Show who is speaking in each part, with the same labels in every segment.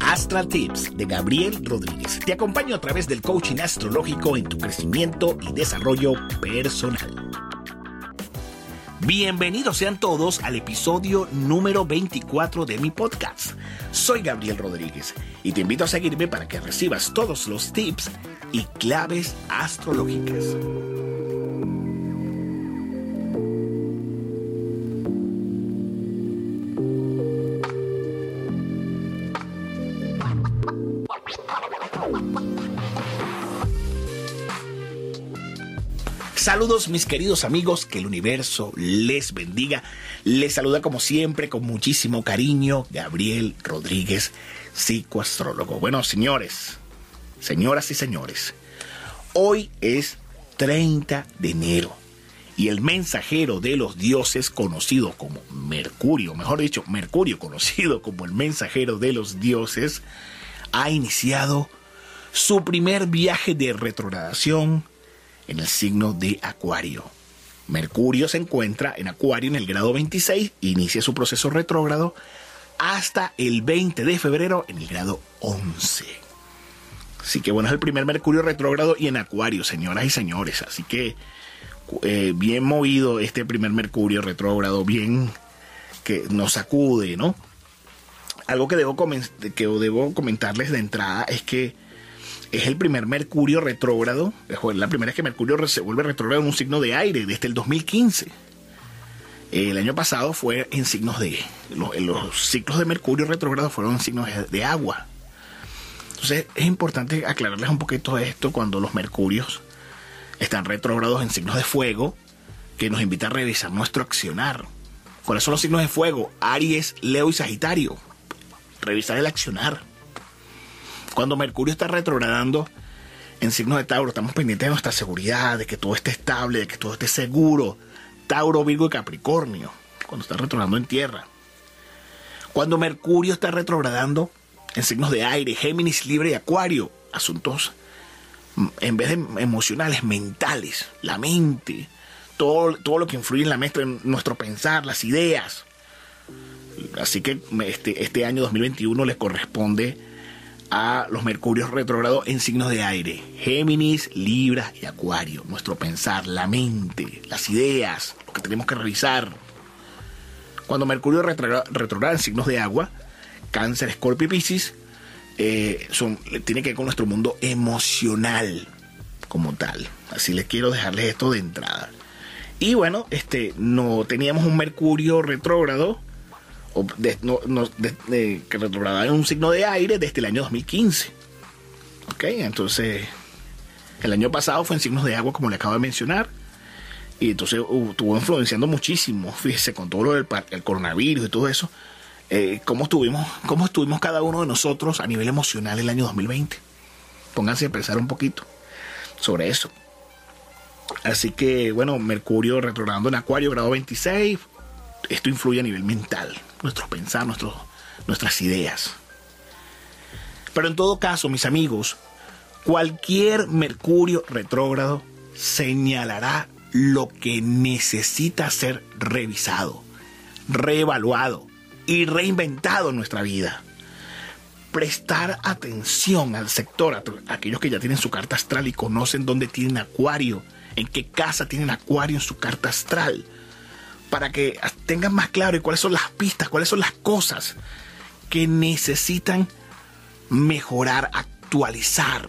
Speaker 1: Astral Tips de Gabriel Rodríguez. Te acompaño a través del coaching astrológico en tu crecimiento y desarrollo personal. Bienvenidos sean todos al episodio número 24 de mi podcast. Soy Gabriel Rodríguez y te invito a seguirme para que recibas todos los tips y claves astrológicas. Mis queridos amigos, que el universo les bendiga. Les saluda como siempre con muchísimo cariño Gabriel Rodríguez, psicoastrólogo. Bueno, señores, señoras y señores, hoy es 30 de enero y el mensajero de los dioses conocido como Mercurio, mejor dicho, Mercurio conocido como el mensajero de los dioses, ha iniciado su primer viaje de retrogradación en el signo de Acuario. Mercurio se encuentra en Acuario en el grado 26, inicia su proceso retrógrado hasta el 20 de febrero en el grado 11. Así que bueno, es el primer Mercurio retrógrado y en Acuario, señoras y señores. Así que eh, bien movido este primer Mercurio retrógrado, bien que nos sacude, ¿no? Algo que debo, que debo comentarles de entrada es que es el primer Mercurio retrógrado. La primera vez que Mercurio se vuelve retrógrado en un signo de aire desde el 2015. El año pasado fue en signos de. Los, ciclos de Mercurio retrógrado fueron en signos de, agua. Entonces es importante aclararles un poquito esto cuando los Mercurios están retrógrados en signos de fuego, que nos invita a revisar nuestro accionar. ¿Cuáles son los signos de fuego? Aries, Leo y Sagitario. Revisar el accionar cuando Mercurio está retrogradando en signos de Tauro, estamos pendientes de nuestra seguridad, de que todo esté estable, de que todo esté seguro. Tauro, Virgo y Capricornio, cuando está retrogradando en tierra. Cuando Mercurio está retrogradando en signos de aire, Géminis, Libre y Acuario, asuntos mm, en vez de emocionales, mentales, la mente, todo, todo lo que influye en la mente, en nuestro pensar, las ideas. Así que este, este año 2021 le corresponde a los mercurios retrógrados en signos de aire, Géminis, Libra y Acuario. Nuestro pensar, la mente, las ideas, lo que tenemos que revisar. Cuando Mercurio retrograda en signos de agua, Cáncer, Escorpio y Piscis, eh, tiene que ver con nuestro mundo emocional como tal. Así les quiero dejarles esto de entrada. Y bueno, este, no teníamos un Mercurio retrógrado que retrogradaba en un signo de aire desde el año 2015. Ok, entonces el año pasado fue en signos de agua, como le acabo de mencionar. Y entonces uh, estuvo influenciando muchísimo, fíjese, con todo lo del el coronavirus y todo eso. Eh, cómo, estuvimos, cómo estuvimos cada uno de nosotros a nivel emocional el año 2020. Pónganse a pensar un poquito sobre eso. Así que, bueno, Mercurio retrogradando en Acuario, grado 26. Esto influye a nivel mental nuestros pensar, nuestras ideas. Pero en todo caso, mis amigos, cualquier Mercurio retrógrado señalará lo que necesita ser revisado, reevaluado y reinventado en nuestra vida. Prestar atención al sector, a aquellos que ya tienen su carta astral y conocen dónde tienen acuario, en qué casa tienen acuario en su carta astral para que tengan más claro cuáles son las pistas, cuáles son las cosas que necesitan mejorar, actualizar.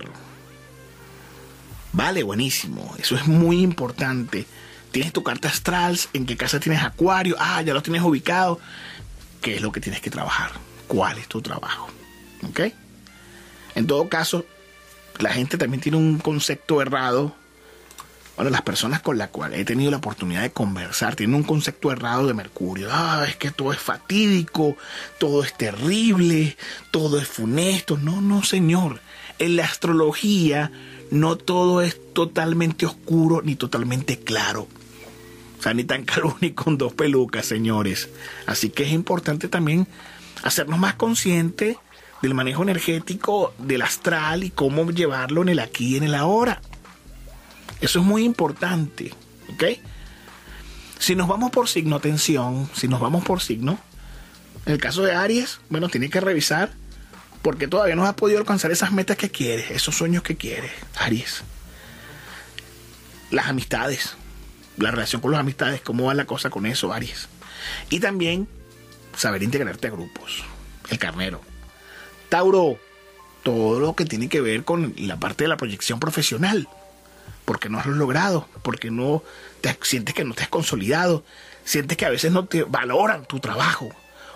Speaker 1: Vale, buenísimo. Eso es muy importante. Tienes tu carta astral, en qué casa tienes acuario, ah, ya lo tienes ubicado. ¿Qué es lo que tienes que trabajar? ¿Cuál es tu trabajo? ¿Ok? En todo caso, la gente también tiene un concepto errado bueno, las personas con las cuales he tenido la oportunidad de conversar tienen un concepto errado de Mercurio. Ah, es que todo es fatídico, todo es terrible, todo es funesto. No, no, señor. En la astrología no todo es totalmente oscuro ni totalmente claro. O sea, ni tan calvo ni con dos pelucas, señores. Así que es importante también hacernos más conscientes del manejo energético del astral y cómo llevarlo en el aquí y en el ahora. Eso es muy importante, ¿ok? Si nos vamos por signo, atención, si nos vamos por signo, En el caso de Aries, bueno, tiene que revisar porque todavía no has podido alcanzar esas metas que quieres, esos sueños que quieres, Aries. Las amistades, la relación con las amistades, cómo va la cosa con eso, Aries. Y también saber integrarte a grupos, el carnero. Tauro, todo lo que tiene que ver con la parte de la proyección profesional. Porque no has logrado, porque no te sientes que no te has consolidado, sientes que a veces no te valoran tu trabajo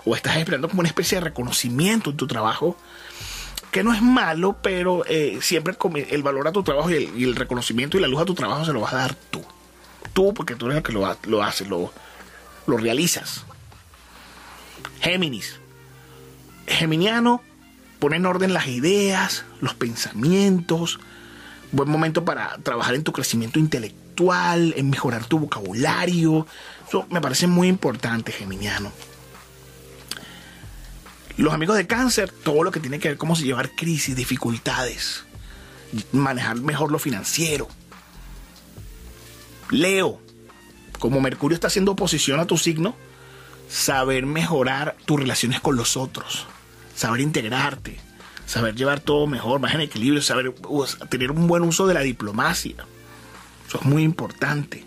Speaker 1: o estás esperando como una especie de reconocimiento en tu trabajo, que no es malo, pero eh, siempre el valor a tu trabajo y el, reconocimiento y la luz a tu trabajo se lo vas a dar tú. Tú, porque tú eres el que lo, lo haces, lo, realizas. Géminis. Geminiano pone en orden las ideas, los pensamientos. Buen momento para trabajar en tu crecimiento intelectual, en mejorar tu vocabulario. Eso me parece muy importante, Geminiano. Los amigos de cáncer, todo lo que tiene que ver cómo se llevar crisis, dificultades, manejar mejor lo financiero. Leo, como Mercurio está haciendo oposición a tu signo, saber mejorar tus relaciones con los otros, saber integrarte, saber llevar todo mejor, más en equilibrio, saber tener un buen uso de la diplomacia. Eso es muy importante.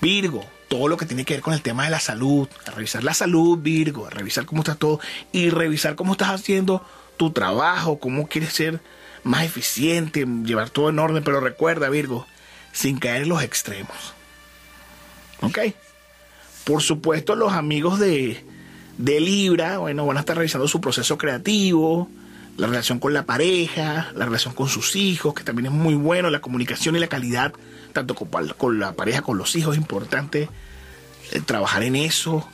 Speaker 1: Virgo, todo lo que tiene que ver con el tema de la salud, revisar la salud, Virgo, revisar cómo está todo y revisar cómo estás haciendo tu trabajo, cómo quieres ser más eficiente, llevar todo en orden, pero recuerda, Virgo, sin caer en los extremos. ¿Ok? Por supuesto, los amigos de, de Libra, bueno, van a estar revisando su proceso creativo, la relación con la pareja, la relación con sus hijos, que también es muy bueno, la comunicación y la calidad, tanto con, la pareja, con los hijos, es importante eh, trabajar en eso.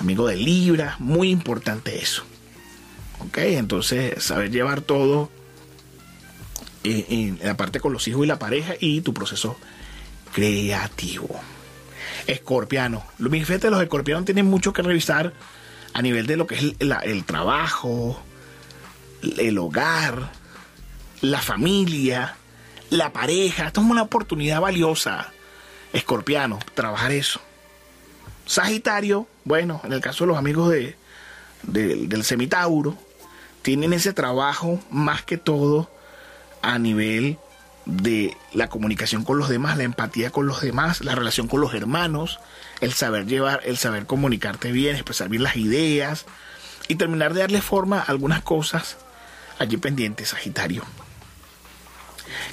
Speaker 1: Amigo de Libra, muy importante eso. ¿Ok? Entonces, saber llevar todo eh, en la parte con los hijos y la pareja y tu proceso creativo. Escorpiano. De los escorpianos tienen mucho que revisar a nivel de lo que es el, trabajo, el hogar, la familia, la pareja. Esto es una oportunidad valiosa, escorpiano, trabajar eso. Sagitario, bueno, en el caso de los amigos de, del semitauro, tienen ese trabajo más que todo a nivel de la comunicación con los demás, la empatía con los demás, la relación con los hermanos, el saber llevar, el saber comunicarte bien, expresar bien las ideas y terminar de darle forma a algunas cosas allí pendientes, Sagitario.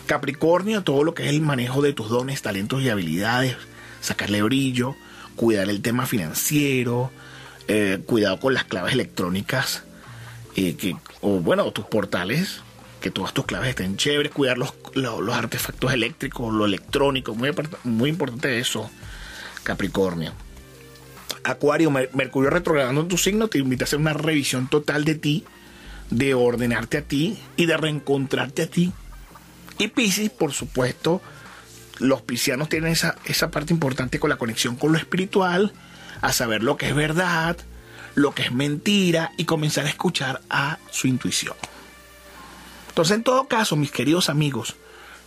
Speaker 1: Capricornio, todo lo que es el manejo de tus dones, talentos y habilidades, sacarle brillo, cuidar el tema financiero, eh, cuidado con las claves electrónicas, eh, que, o bueno, tus portales, que todas tus claves estén chéveres, cuidar los, los, artefactos eléctricos, lo electrónico, muy, muy importante eso, Capricornio. Acuario, Mercurio retrogradando en tu signo te invita a hacer una revisión total de ti, de ordenarte a ti y de reencontrarte a ti. Y Pisces, por supuesto, los piscianos tienen esa, esa parte importante con la conexión con lo espiritual, a saber lo que es verdad, lo que es mentira y comenzar a escuchar a su intuición. Entonces, en todo caso, mis queridos amigos,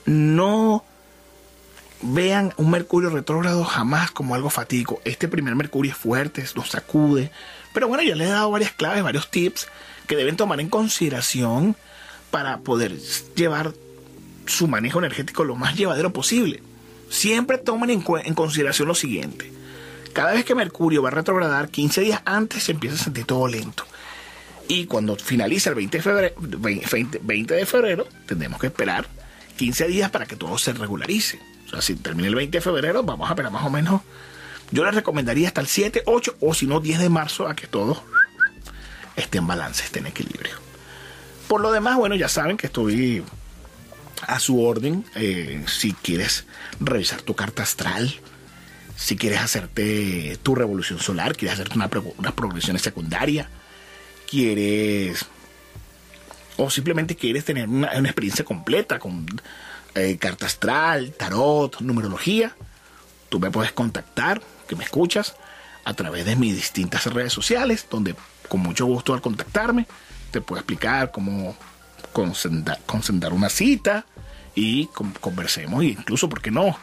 Speaker 1: no vean un Mercurio retrógrado jamás como algo fatídico. Este primer Mercurio es fuerte, nos sacude. Pero bueno, yo les he dado varias claves, varios tips que deben tomar en consideración para poder llevar su manejo energético lo más llevadero posible. Siempre tomen en, consideración lo siguiente. Cada vez que Mercurio va a retrogradar, 15 días antes se empieza a sentir todo lento. Y cuando finaliza el 20 de febrero, 20, de febrero tendremos que esperar 15 días para que todo se regularice. O sea, si termina el 20 de febrero, vamos a esperar más o menos. Yo les recomendaría hasta el 7, 8 o si no 10 de marzo a que todo esté en balance, esté en equilibrio. Por lo demás, bueno, ya saben que estoy a su orden. Eh, si quieres revisar tu carta astral, si quieres hacerte tu revolución solar, quieres hacerte una, unas progresiones secundarias quieres o simplemente quieres tener una, experiencia completa con eh, carta astral, tarot, numerología, tú me puedes contactar, que me escuchas, a través de mis distintas redes sociales, donde con mucho gusto al contactarme te puedo explicar cómo concentrar, una cita y conversemos, e incluso, ¿por qué no?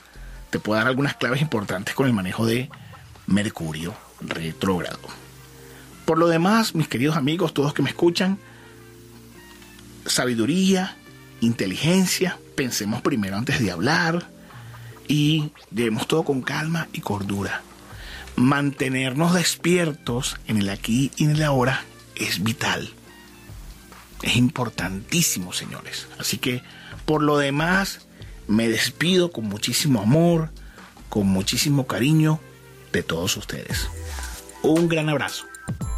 Speaker 1: Te puedo dar algunas claves importantes con el manejo de Mercurio retrógrado. Por lo demás, mis queridos amigos, todos que me escuchan, sabiduría, inteligencia, pensemos primero antes de hablar y llevemos todo con calma y cordura. Mantenernos despiertos en el aquí y en el ahora es vital. Es importantísimo, señores. Así que, por lo demás, me despido con muchísimo amor, con muchísimo cariño de todos ustedes. Un gran abrazo.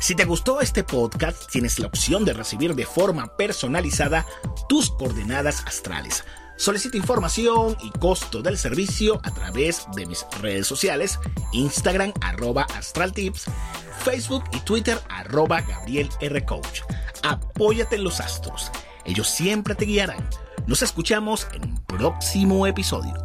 Speaker 1: Si te gustó este podcast, tienes la opción de recibir de forma personalizada tus coordenadas astrales. Solicita información y costo del servicio a través de mis redes sociales, Instagram arroba astraltips, Facebook y Twitter arroba Gabriel R. Coach. Apóyate en los astros, ellos siempre te guiarán. Nos escuchamos en un próximo episodio.